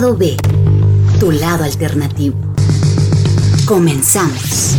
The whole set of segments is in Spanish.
Lado B, tu lado alternativo. Comenzamos.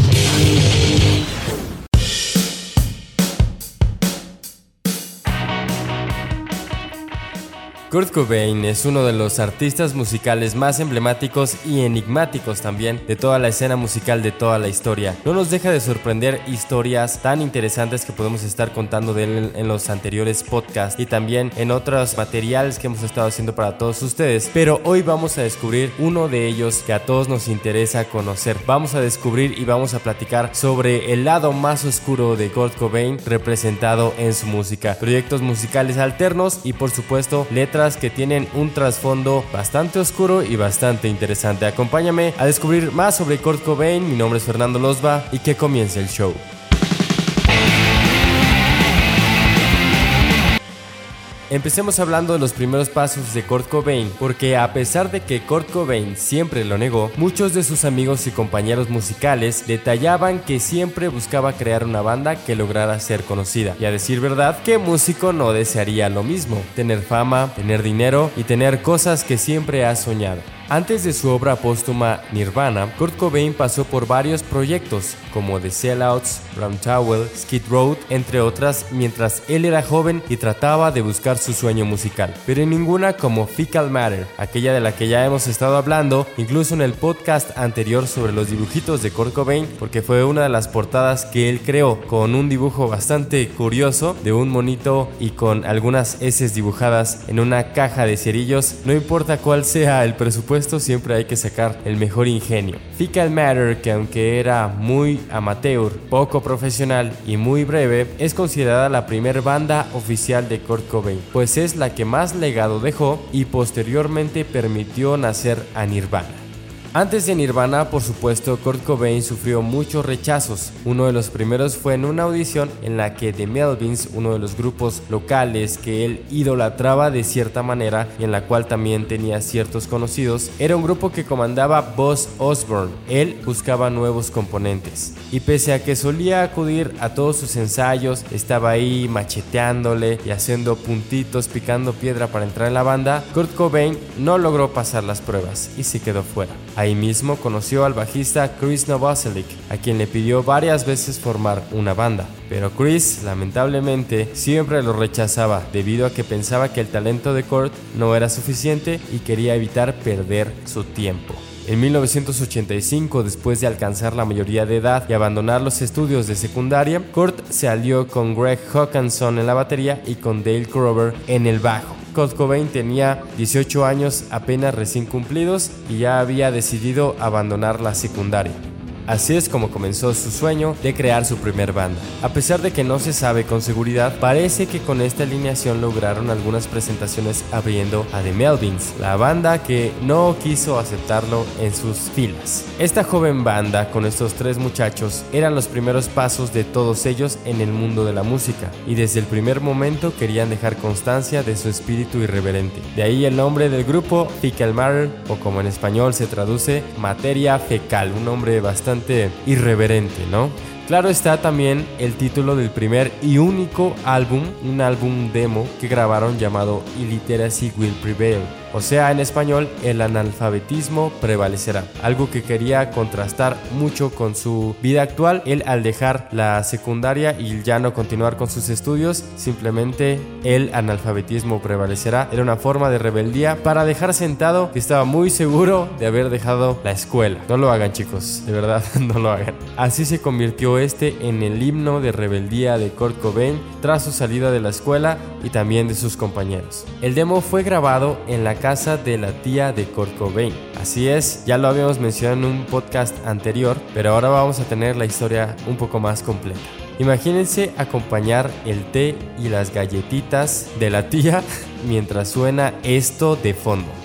Kurt Cobain es uno de los artistas musicales más emblemáticos y enigmáticos también de toda la escena musical de toda la historia. No nos deja de sorprender historias tan interesantes que podemos estar contando de él en los anteriores podcasts y también en otros materiales que hemos estado haciendo para todos ustedes. Pero hoy vamos a descubrir uno de ellos que a todos nos interesa conocer. Vamos a descubrir y vamos a platicar sobre el lado más oscuro de Kurt Cobain representado en su música. Proyectos musicales alternos y por supuesto letras que tienen un trasfondo bastante oscuro y bastante interesante. Acompáñame a descubrir más sobre Kurt Cobain. Mi nombre es Fernando Losba y que comience el show. Empecemos hablando de los primeros pasos de Kurt Cobain, porque a pesar de que Kurt Cobain siempre lo negó, muchos de sus amigos y compañeros musicales detallaban que siempre buscaba crear una banda que lograra ser conocida. Y a decir verdad, ¿qué músico no desearía lo mismo? Tener fama, tener dinero y tener cosas que siempre ha soñado. Antes de su obra póstuma Nirvana, Kurt Cobain pasó por varios proyectos como The Sellouts, Brown Towel, Skid Road, entre otras, mientras él era joven y trataba de buscar su sueño musical. Pero ninguna como Fecal Matter, aquella de la que ya hemos estado hablando, incluso en el podcast anterior sobre los dibujitos de Kurt Cobain, porque fue una de las portadas que él creó con un dibujo bastante curioso de un monito y con algunas heces dibujadas en una caja de cerillos. No importa cuál sea el presupuesto siempre hay que sacar el mejor ingenio. Fecal Matter, que aunque era muy amateur, poco profesional y muy breve, es considerada la primera banda oficial de Kurt Cobain, pues es la que más legado dejó y posteriormente permitió nacer a Nirvana. Antes de Nirvana, por supuesto, Kurt Cobain sufrió muchos rechazos. Uno de los primeros fue en una audición en la que The Melvins, uno de los grupos locales que él idolatraba de cierta manera y en la cual también tenía ciertos conocidos, era un grupo que comandaba Buzz Osborne. Él buscaba nuevos componentes. Y pese a que solía acudir a todos sus ensayos, estaba ahí macheteándole y haciendo puntitos, picando piedra para entrar en la banda, Kurt Cobain no logró pasar las pruebas y se quedó fuera. Ahí mismo conoció al bajista Chris Novoselic, a quien le pidió varias veces formar una banda. Pero Chris, lamentablemente, siempre lo rechazaba debido a que pensaba que el talento de Kurt no era suficiente y quería evitar perder su tiempo. En 1985, después de alcanzar la mayoría de edad y abandonar los estudios de secundaria, Kurt se alió con Greg Hawkinson en la batería y con Dale Crover en el bajo. Kurt Cobain tenía 18 años apenas recién cumplidos y ya había decidido abandonar la secundaria. Así es como comenzó su sueño de crear su primer banda. A pesar de que no se sabe con seguridad, parece que con esta alineación lograron algunas presentaciones abriendo a The Melvins, la banda que no quiso aceptarlo en sus filas. Esta joven banda con estos tres muchachos eran los primeros pasos de todos ellos en el mundo de la música y desde el primer momento querían dejar constancia de su espíritu irreverente. De ahí el nombre del grupo Fecal Matter o como en español se traduce materia fecal, un nombre bastante irreverente, ¿no? Claro está también el título del primer y único álbum, un álbum demo que grabaron llamado Illiteracy Will Prevail o sea, en español, el analfabetismo prevalecerá. Algo que quería contrastar mucho con su vida actual. Él al dejar la secundaria y ya no continuar con sus estudios, simplemente el analfabetismo prevalecerá. Era una forma de rebeldía para dejar sentado que estaba muy seguro de haber dejado la escuela. No lo hagan chicos, de verdad, no lo hagan. Así se convirtió este en el himno de rebeldía de Kurt Cobain tras su salida de la escuela y también de sus compañeros. El demo fue grabado en la casa de la tía de Kurt. Así es, ya lo habíamos mencionado en un podcast anterior, pero ahora vamos a tener la historia un poco más completa. Imagínense acompañar el té y las galletitas de la tía mientras suena esto de fondo.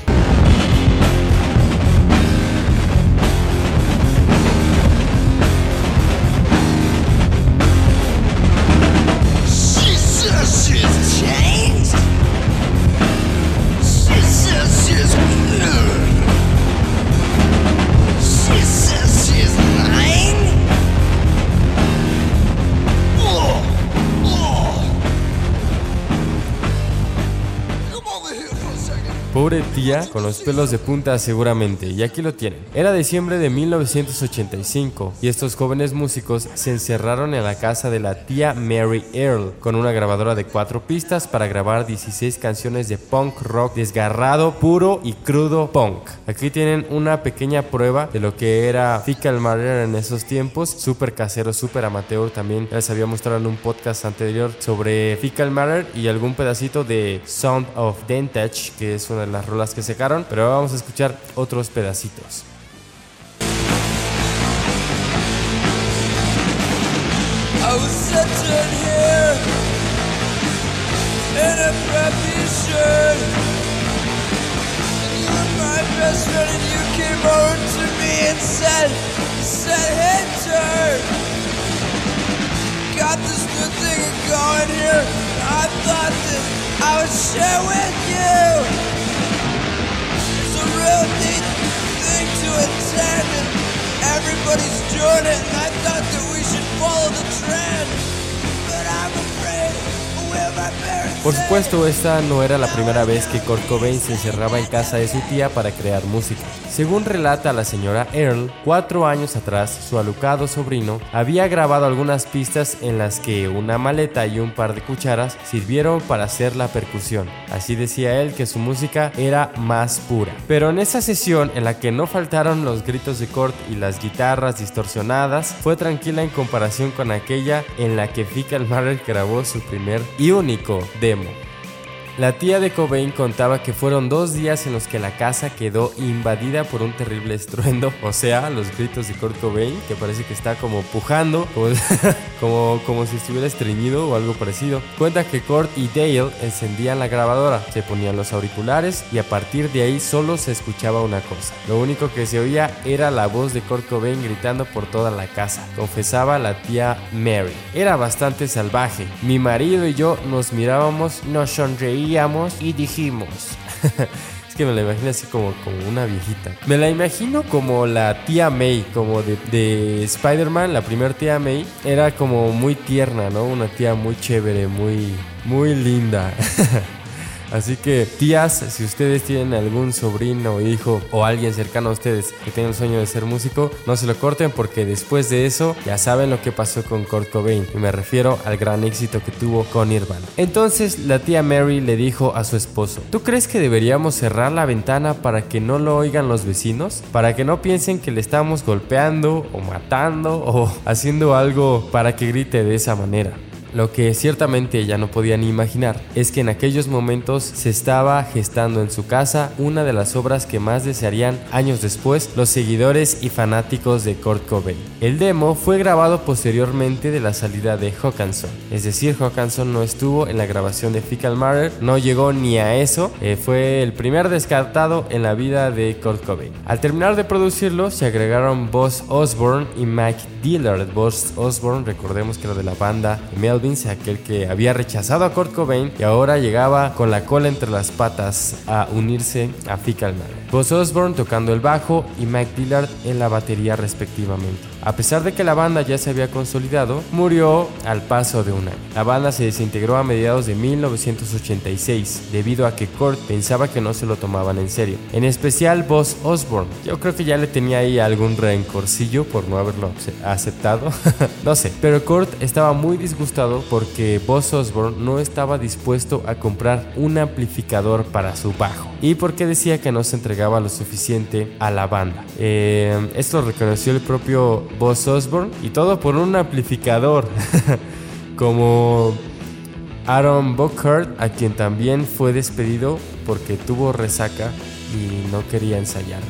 Pobre tía, con los pelos de punta seguramente, y aquí lo tienen. Era diciembre de 1985 y estos jóvenes músicos se encerraron en la casa de la tía Mary Earl con una grabadora de cuatro pistas para grabar 16 canciones de punk rock desgarrado, puro y crudo punk. Aquí tienen una pequeña prueba de lo que era Fecal Matter en esos tiempos, súper casero, súper amateur también. Les había mostrado en un podcast anterior sobre Fecal Matter y algún pedacito de Sound of Dentage, que es una de las rolas que secaron, pero vamos a escuchar otros pedacitos. I was sitting here in a crappy shirt. And you were my best friend, and you came over to me and said, said, hey, turd. Got this new thing going here. I thought that I would share with you. It's a real neat thing to attend, and everybody's doing it, and I thought that we should follow the trend. But I'm afraid we're my parents. Por supuesto, esta no era la primera vez que Kurt Cobain se encerraba en casa de su tía para crear música. Según relata la señora Earl, cuatro años atrás, su alucado sobrino había grabado algunas pistas en las que una maleta y un par de cucharas sirvieron para hacer la percusión. Así decía él que su música era más pura. Pero en esa sesión, en la que no faltaron los gritos de Kurt y las guitarras distorsionadas, fue tranquila en comparación con aquella en la que Fecal Matter grabó su primer y único demo. La tía de Cobain contaba que fueron dos días en los que la casa quedó invadida por un terrible estruendo, o sea, los gritos de Kurt Cobain, que parece que está como pujando, como, como, si estuviera estreñido o algo parecido. Cuenta que Kurt y Dale encendían la grabadora, se ponían los auriculares y a partir de ahí solo se escuchaba una cosa. Lo único que se oía era la voz de Kurt Cobain gritando por toda la casa, confesaba la tía Mary. Era bastante salvaje. Mi marido y yo nos mirábamos, nos sonreíamos y dijimos. es que me la imagino así como, como una viejita. Me la imagino como la tía May, como de, de Spider-Man, la primera tía May. Era como muy tierna, ¿no? Una tía muy chévere, muy, muy linda. Así que tías, si ustedes tienen algún sobrino, hijo o alguien cercano a ustedes que tenga el sueño de ser músico, no se lo corten porque después de eso ya saben lo que pasó con Kurt Cobain y me refiero al gran éxito que tuvo con Nirvana. Entonces la tía Mary le dijo a su esposo, ¿tú crees que deberíamos cerrar la ventana para que no lo oigan los vecinos? Para que no piensen que le estamos golpeando o matando o haciendo algo para que grite de esa manera. Lo que ciertamente ella no podía ni imaginar es que en aquellos momentos se estaba gestando en su casa una de las obras que más desearían años después los seguidores y fanáticos de Kurt Cobain. El demo fue grabado posteriormente de la salida de Hawkinson, es decir, Hawkinson no estuvo en la grabación de Fecal Matter, no llegó ni a eso, eh, fue el primer descartado en la vida de Kurt Cobain. Al terminar de producirlo se agregaron Buzz Osborne y Mike Dillard. Buzz Osborne, recordemos que era de la banda Melvin aquel que había rechazado a Kurt Cobain y ahora llegaba con la cola entre las patas a unirse a Matter. Buzz Osborne tocando el bajo y Mike Dillard en la batería respectivamente. A pesar de que la banda ya se había consolidado, murió al paso de un año. La banda se desintegró a mediados de 1986 debido a que Kurt pensaba que no se lo tomaban en serio. En especial Buzz Osborne. Yo creo que ya le tenía ahí algún rencorcillo por no haberlo aceptado. no sé, pero Kurt estaba muy disgustado porque Buzz Osborne no estaba dispuesto a comprar un amplificador para su bajo y porque decía que no se entregaba lo suficiente a la banda. Eh, esto reconoció el propio Buzz Osborne y todo por un amplificador como Aaron Buckhart a quien también fue despedido porque tuvo resaca y no quería ensayar.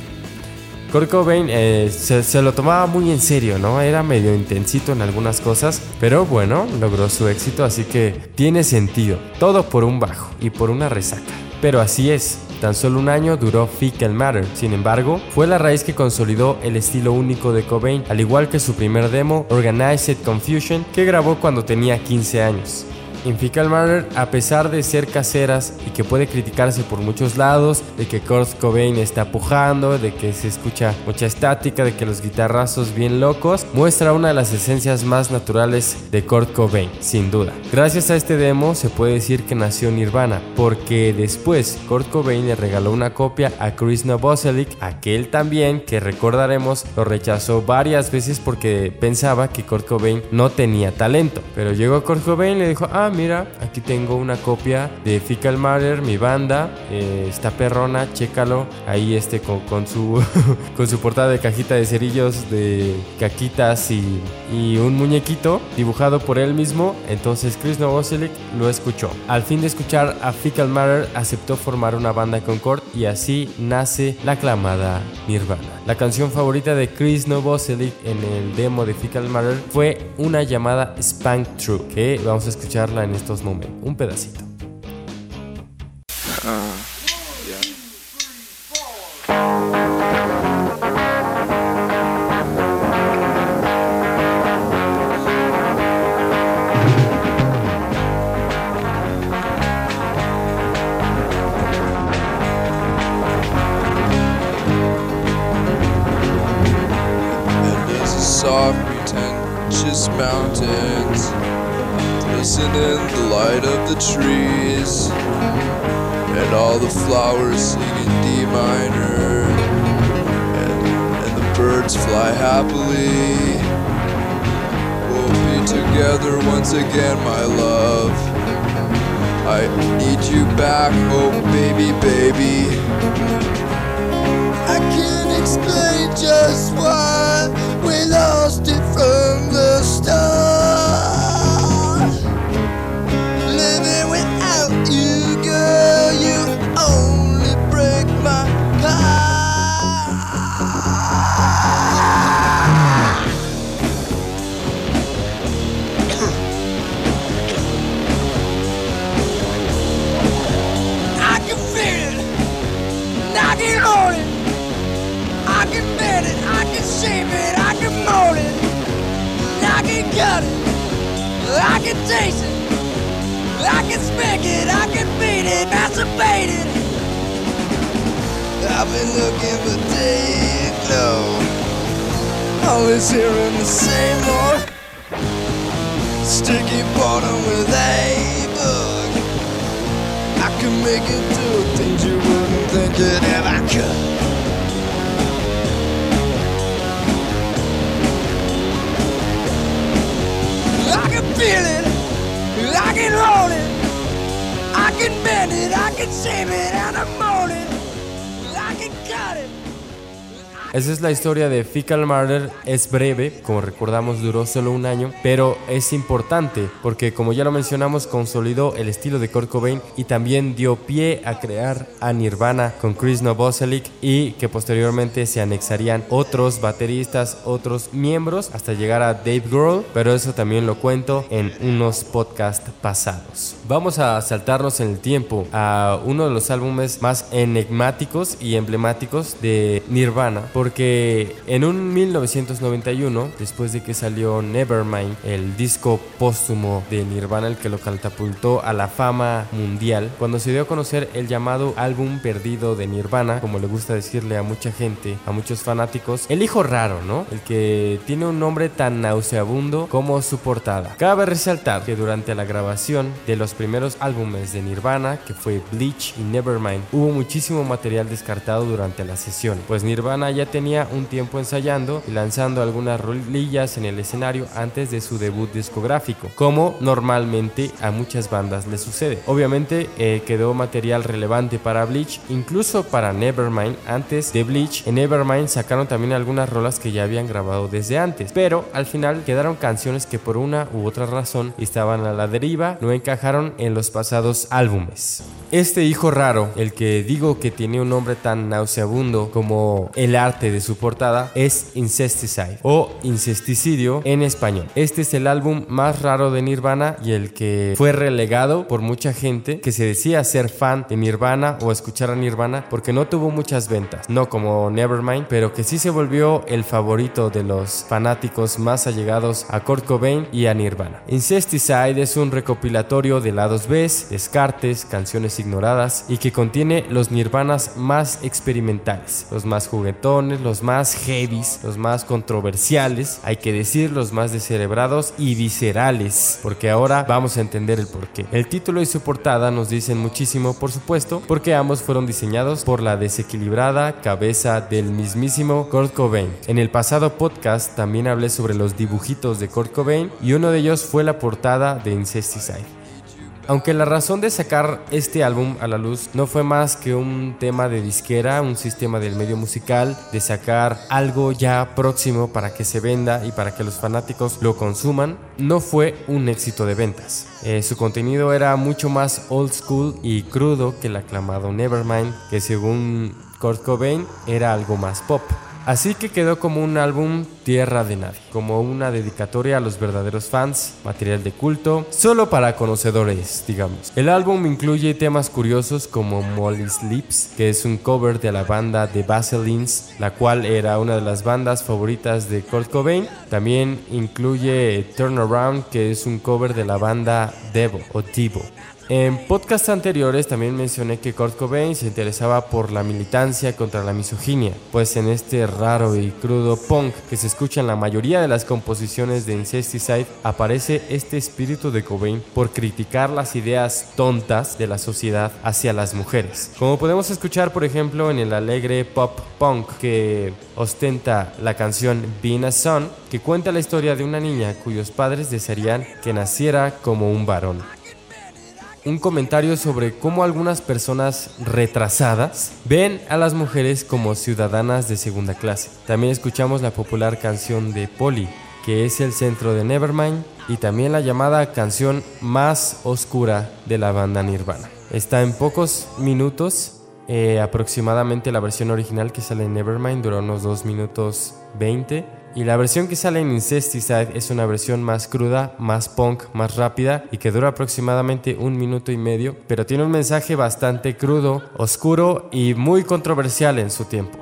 Kurt Cobain eh, se, se, lo tomaba muy en serio, ¿no? Era medio intensito en algunas cosas, pero bueno, logró su éxito, así que tiene sentido. Todo por un bajo y por una resaca. Pero así es, Tan solo un año duró Fecal Matter, sin embargo, fue la raíz que consolidó el estilo único de Cobain, al igual que su primer demo, Organized Confusion, que grabó cuando tenía 15 años. En Fecal a pesar de ser caseras y que puede criticarse por muchos lados, de que Kurt Cobain está pujando, de que se escucha mucha estática, de que los guitarrazos bien locos, muestra una de las esencias más naturales de Kurt Cobain, sin duda. Gracias a este demo se puede decir que nació Nirvana, porque después Kurt Cobain le regaló una copia a Chris Novoselic, aquel también que recordaremos lo rechazó varias veces porque pensaba que Kurt Cobain no tenía talento. Pero llegó Kurt Cobain y le dijo, ah, mira, aquí tengo una copia de Fecal Matter, mi banda, eh, está perrona, chécalo, ahí este con, su, con su portada de cajita de cerillos, de caquitas y, y un muñequito dibujado por él mismo. Entonces Chris Novoselic lo escuchó. Al fin de escuchar a Fecal Matter, aceptó formar una banda con Kurt y así nace la aclamada Nirvana. La canción favorita de Chris Novoselic en el demo de Fecal Matter fue una llamada Spank True, que vamos a escucharla en estos momentos, un pedacito. Pretentious mountains, glisten in the light of the trees, and all the flowers sing in D minor, and, and the birds fly happily. We'll be together once again, my love. I need you back, oh baby, baby. I can't explain just why we lost it from the start. I can bend it, I can shape it, and I'm mold Esa es la historia de Fecal Matter. Es breve, como recordamos duró solo un año, pero es importante porque como ya lo mencionamos consolidó el estilo de Kurt Cobain y también dio pie a crear a Nirvana con Chris Novoselic y que posteriormente se anexarían otros bateristas, otros miembros hasta llegar a Dave Grohl, pero eso también lo cuento en unos podcasts pasados. Vamos a saltarnos en el tiempo a uno de los álbumes más enigmáticos y emblemáticos de Nirvana porque en un 1991, después de que salió Nevermind, el disco póstumo de Nirvana, el que lo catapultó a la fama mundial, cuando se dio a conocer el llamado álbum perdido de Nirvana, como le gusta decirle a mucha gente, a muchos fanáticos, el hijo raro, ¿no? El que tiene un nombre tan nauseabundo como su portada. Cabe resaltar que durante la grabación de los primeros álbumes de Nirvana, que fue Bleach y Nevermind, hubo muchísimo material descartado durante la sesión, pues Nirvana ya tenía un tiempo ensayando y lanzando algunas rolillas en el escenario antes de su debut discográfico, como normalmente a muchas bandas le sucede. Obviamente eh, quedó material relevante para Bleach, incluso para Nevermind. Antes de Bleach, en Nevermind sacaron también algunas rolas que ya habían grabado desde antes, pero al final quedaron canciones que por una u otra razón estaban a la deriva, no encajaron en los pasados álbumes. Este hijo raro, el que digo que tiene un nombre tan nauseabundo como el arte de su portada, es Incesticide o Incesticidio en español. Este es el álbum más raro de Nirvana y el que fue relegado por mucha gente que se decía ser fan de Nirvana o escuchar a Nirvana porque no tuvo muchas ventas, no como Nevermind, pero que sí se volvió el favorito de los fanáticos más allegados a Kurt Cobain y a Nirvana. Incesticide es un recopilatorio de lados B, descartes, canciones ignoradas y que contiene los nirvanas más experimentales, los más juguetones, los más heavies, los más controversiales, hay que decir los más descerebrados y viscerales, porque ahora vamos a entender el porqué. El título y su portada nos dicen muchísimo, por supuesto, porque ambos fueron diseñados por la desequilibrada cabeza del mismísimo Kurt Cobain. En el pasado podcast también hablé sobre los dibujitos de Kurt Cobain y uno de ellos fue la portada de Incesticide. Aunque la razón de sacar este álbum a la luz no fue más que un tema de disquera, un sistema del medio musical, de sacar algo ya próximo para que se venda y para que los fanáticos lo consuman, no fue un éxito de ventas. Eh, su contenido era mucho más old school y crudo que el aclamado Nevermind, que según Kurt Cobain era algo más pop. Así que quedó como un álbum tierra de nadie, como una dedicatoria a los verdaderos fans, material de culto, solo para conocedores, digamos. El álbum incluye temas curiosos como Molly's Lips, que es un cover de la banda The Vaselines, la cual era una de las bandas favoritas de Kurt Cobain. También incluye Turn Around, que es un cover de la banda Devo o Devo. En podcasts anteriores también mencioné que Kurt Cobain se interesaba por la militancia contra la misoginia, pues en este raro y crudo punk que se escucha en la mayoría de las composiciones de Incesticide aparece este espíritu de Cobain por criticar las ideas tontas de la sociedad hacia las mujeres. Como podemos escuchar por ejemplo en el alegre pop punk que ostenta la canción Being a Son, que cuenta la historia de una niña cuyos padres desearían que naciera como un varón un comentario sobre cómo algunas personas retrasadas ven a las mujeres como ciudadanas de segunda clase. También escuchamos la popular canción de Polly, que es el centro de Nevermind, y también la llamada canción más oscura de la banda Nirvana. Está en pocos minutos, eh, aproximadamente la versión original que sale en Nevermind duró unos 2 minutos 20 y la versión que sale en Incesticide es una versión más cruda, más punk, más rápida y que dura aproximadamente un minuto y medio, pero tiene un mensaje bastante crudo, oscuro y muy controversial en su tiempo.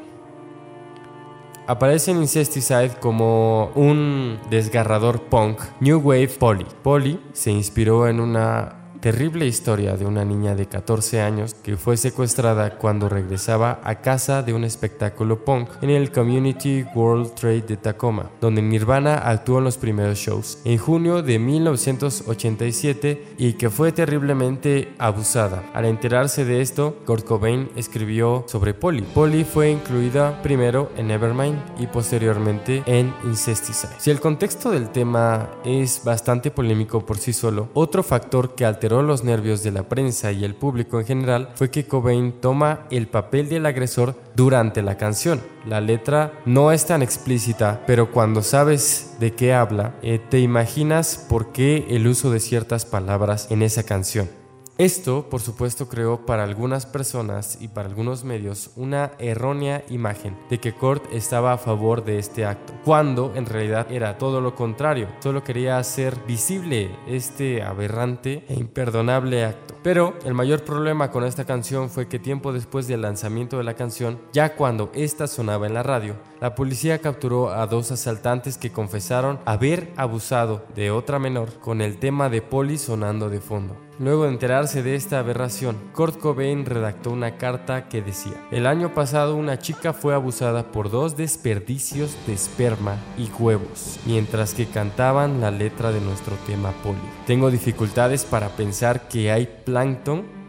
Aparece en Incesticide como un desgarrador punk, New Wave Polly. Polly se inspiró en una terrible historia de una niña de 14 años que fue secuestrada cuando regresaba a casa de un espectáculo punk en el Community World Trade de Tacoma, donde Nirvana actuó en los primeros shows, en junio de 1987 y que fue terriblemente abusada. Al enterarse de esto, Kurt Cobain escribió sobre Polly. Polly fue incluida primero en Nevermind y posteriormente en Incesticide. Si el contexto del tema es bastante polémico por sí solo, otro factor que alteró los nervios de la prensa y el público en general fue que Cobain toma el papel del agresor durante la canción. La letra no es tan explícita, pero cuando sabes de qué habla, eh, te imaginas por qué el uso de ciertas palabras en esa canción. Esto, por supuesto, creó para algunas personas y para algunos medios una errónea imagen de que Kurt estaba a favor de este acto, cuando en realidad era todo lo contrario, solo quería hacer visible este aberrante e imperdonable acto. Pero el mayor problema con esta canción fue que tiempo después del lanzamiento de la canción, ya cuando esta sonaba en la radio, la policía capturó a dos asaltantes que confesaron haber abusado de otra menor con el tema de Poli sonando de fondo. Luego de enterarse de esta aberración, Kurt Cobain redactó una carta que decía, el año pasado una chica fue abusada por dos desperdicios de esperma y huevos, mientras que cantaban la letra de nuestro tema Poli. Tengo dificultades para pensar que hay plancton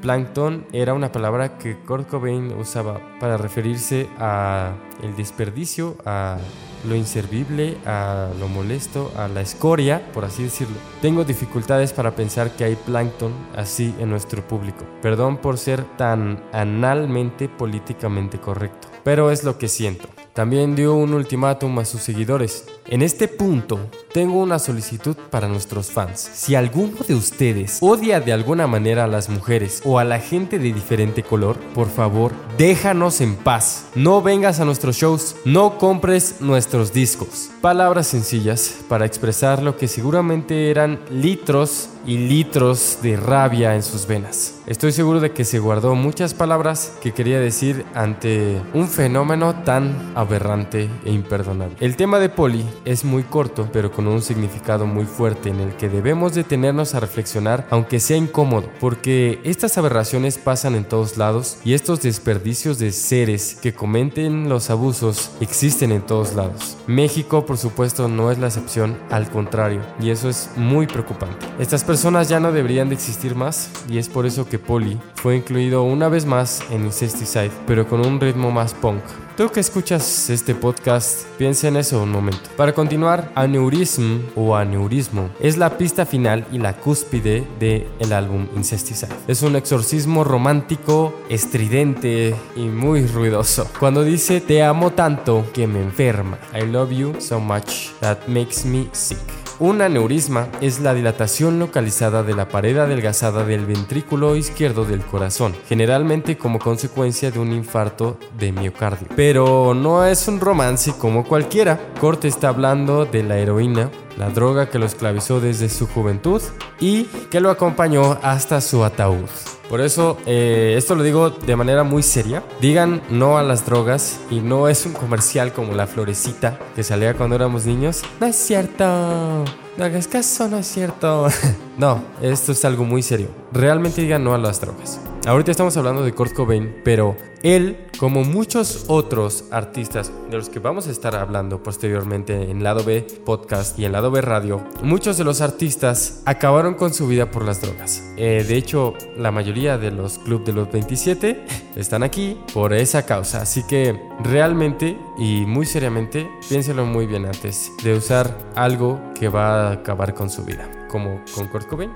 Plankton era una palabra que Kurt Cobain usaba para referirse a el desperdicio, a lo inservible, a lo molesto, a la escoria, por así decirlo. Tengo dificultades para pensar que hay plancton así en nuestro público. Perdón por ser tan analmente políticamente correcto, pero es lo que siento. También dio un ultimátum a sus seguidores. En este punto, tengo una solicitud para nuestros fans. Si alguno de ustedes odia de alguna manera a las mujeres o a la gente de diferente color, por favor, déjanos en paz. No vengas a nuestros shows, no compres nuestros discos. Palabras sencillas para expresar lo que seguramente eran litros y litros de rabia en sus venas. Estoy seguro de que se guardó muchas palabras que quería decir ante un fenómeno tan aberrante e imperdonable. El tema de Polly es muy corto, pero con un significado muy fuerte en el que debemos detenernos a reflexionar, aunque sea incómodo, porque estas aberraciones pasan en todos lados y estos desperdicios de seres que cometen los abusos existen en todos lados. México, por supuesto, no es la excepción, al contrario, y eso es muy preocupante. Estas personas ya no deberían de existir más y es por eso que Polly fue incluido una vez más en Incesticide, pero con un ritmo más punk. Tú que escuchas este podcast, piensa en eso un momento. Para continuar, Aneurism o Aneurismo es la pista final y la cúspide del el álbum Incesticide. Es un exorcismo romántico, estridente y muy ruidoso. Cuando dice te amo tanto que me enferma. I love you so much that makes me sick. Un aneurisma es la dilatación localizada de la pared adelgazada del ventrículo izquierdo del corazón, generalmente como consecuencia de un infarto de miocardio. Pero no es un romance como cualquiera. Corte está hablando de la heroína, la droga que lo esclavizó desde su juventud y que lo acompañó hasta su ataúd. Por eso, eh, esto lo digo de manera muy seria. Digan no a las drogas y no es un comercial como la florecita que salía cuando éramos niños. No es cierto. No hagas caso, no es cierto. no, esto es algo muy serio. Realmente digan no a las drogas. Ahorita estamos hablando de Kurt Cobain, pero él, como muchos otros artistas de los que vamos a estar hablando posteriormente en Lado B Podcast y en Lado B Radio, muchos de los artistas acabaron con su vida por las drogas. Eh, de hecho, la mayoría de los clubes de los 27 están aquí por esa causa. Así que realmente y muy seriamente, piénselo muy bien antes de usar algo que va a acabar con su vida, como con Kurt Cobain.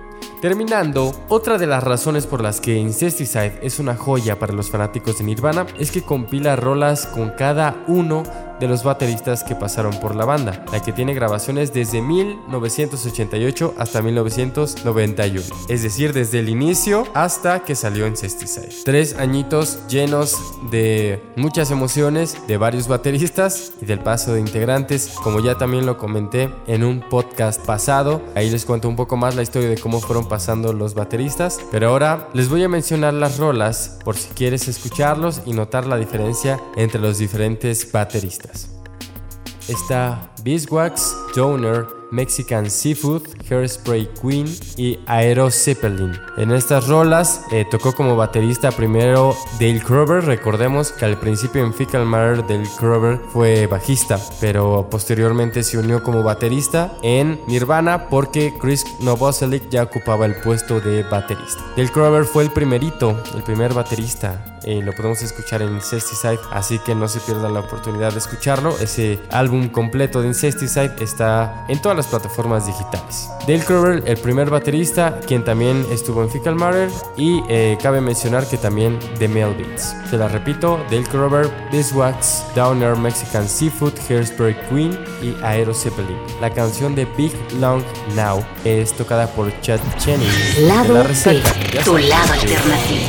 Terminando, otra de las razones por las que Incesticide es una joya para los fanáticos de Nirvana es que compila rolas con cada uno de los bateristas que pasaron por la banda, la que tiene grabaciones desde 1988 hasta 1991, es decir, desde el inicio hasta que salió Incesticide. Tres añitos llenos de muchas emociones de varios bateristas y del paso de integrantes, como ya también lo comenté en un podcast pasado. Ahí les cuento un poco más la historia de cómo fueron pasando los bateristas, pero ahora les voy a mencionar las rolas por si quieres escucharlos y notar la diferencia entre los diferentes bateristas. Está Beeswax, Donor, Mexican Seafood, Hairspray Queen y Aero Zeppelin. En estas rolas eh, tocó como baterista primero Dale Crover. Recordemos que al principio en Fecal Matter Dale Crover fue bajista, pero posteriormente se unió como baterista en Nirvana porque Chris Novoselic ya ocupaba el puesto de baterista. Dale Crover fue el primerito, el primer baterista eh, lo podemos escuchar en Incesticide, así que no se pierdan la oportunidad de escucharlo. Ese álbum completo de Incesticide está en todas las plataformas digitales. Dale Crover, el primer baterista, quien también estuvo en Fecal Matter, y eh, cabe mencionar que también The Melvins. Se la repito: Dale Crover, Beeswax, Downer, Mexican Seafood, Hairspray Queen y Aero Zeppelin. La canción de Big Long Now es tocada por Chad Cheney. Lado La B, resaca, ya tu sabes lado alternativo.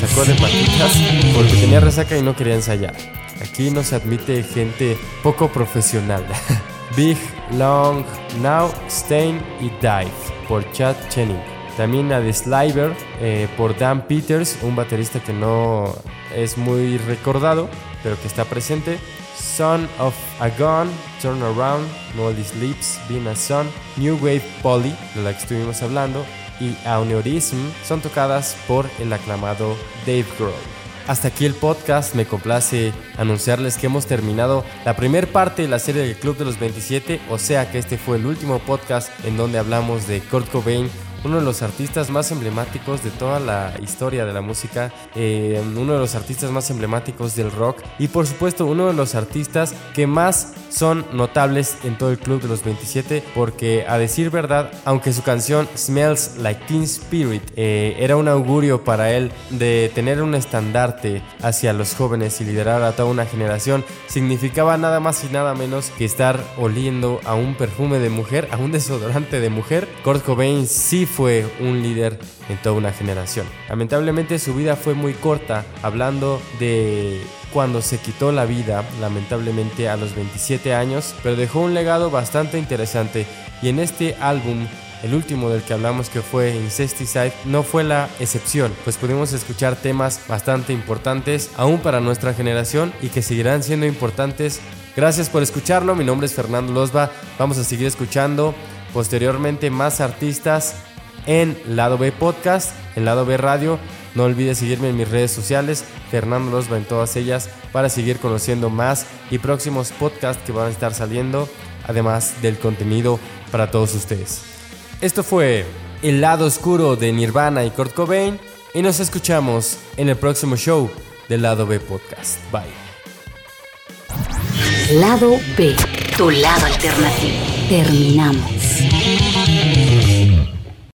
Sacó de patitas porque tenía resaca y no quería ensayar. Aquí no se admite gente poco profesional. Big, Long, Now, Stain y Dive por Chad Channing. También a The Sliver eh, por Dan Peters, un baterista que no es muy recordado, pero que está presente. Son of a Gun, Turn Around, Moldy Sleeps, Being a Son, New Wave Polly, de la que estuvimos hablando, y Aneurism son tocadas por el aclamado Dave Grohl. Hasta aquí el podcast, me complace anunciarles que hemos terminado la primera parte de la serie del Club de los 27, o sea que este fue el último podcast en donde hablamos de Kurt Cobain uno de los artistas más emblemáticos de toda la historia de la música, eh, uno de los artistas más emblemáticos del rock y por supuesto uno de los artistas que más son notables en todo el club de los 27 porque a decir verdad, aunque su canción Smells Like Teen Spirit eh, era un augurio para él de tener un estandarte hacia los jóvenes y liderar a toda una generación, significaba nada más y nada menos que estar oliendo a un perfume de mujer, a un desodorante de mujer. Kurt Cobain sí fue un líder en toda una generación. Lamentablemente su vida fue muy corta, hablando de cuando se quitó la vida, lamentablemente a los 27 años, pero dejó un legado bastante interesante y en este álbum el último del que hablamos que fue Incesticide no fue la excepción, pues pudimos escuchar temas bastante importantes aún para nuestra generación y que seguirán siendo importantes. Gracias por escucharlo, mi nombre es Fernando Losba, vamos a seguir escuchando posteriormente más artistas en Lado B Podcast, en Lado B Radio. No olvides seguirme en mis redes sociales, Fernando Losba en todas ellas, para seguir conociendo más y próximos podcasts que van a estar saliendo, además del contenido para todos ustedes. Esto fue El lado oscuro de Nirvana y Kurt Cobain y nos escuchamos en el próximo show del Lado B Podcast. Bye. Lado B, tu lado alternativo. Terminamos.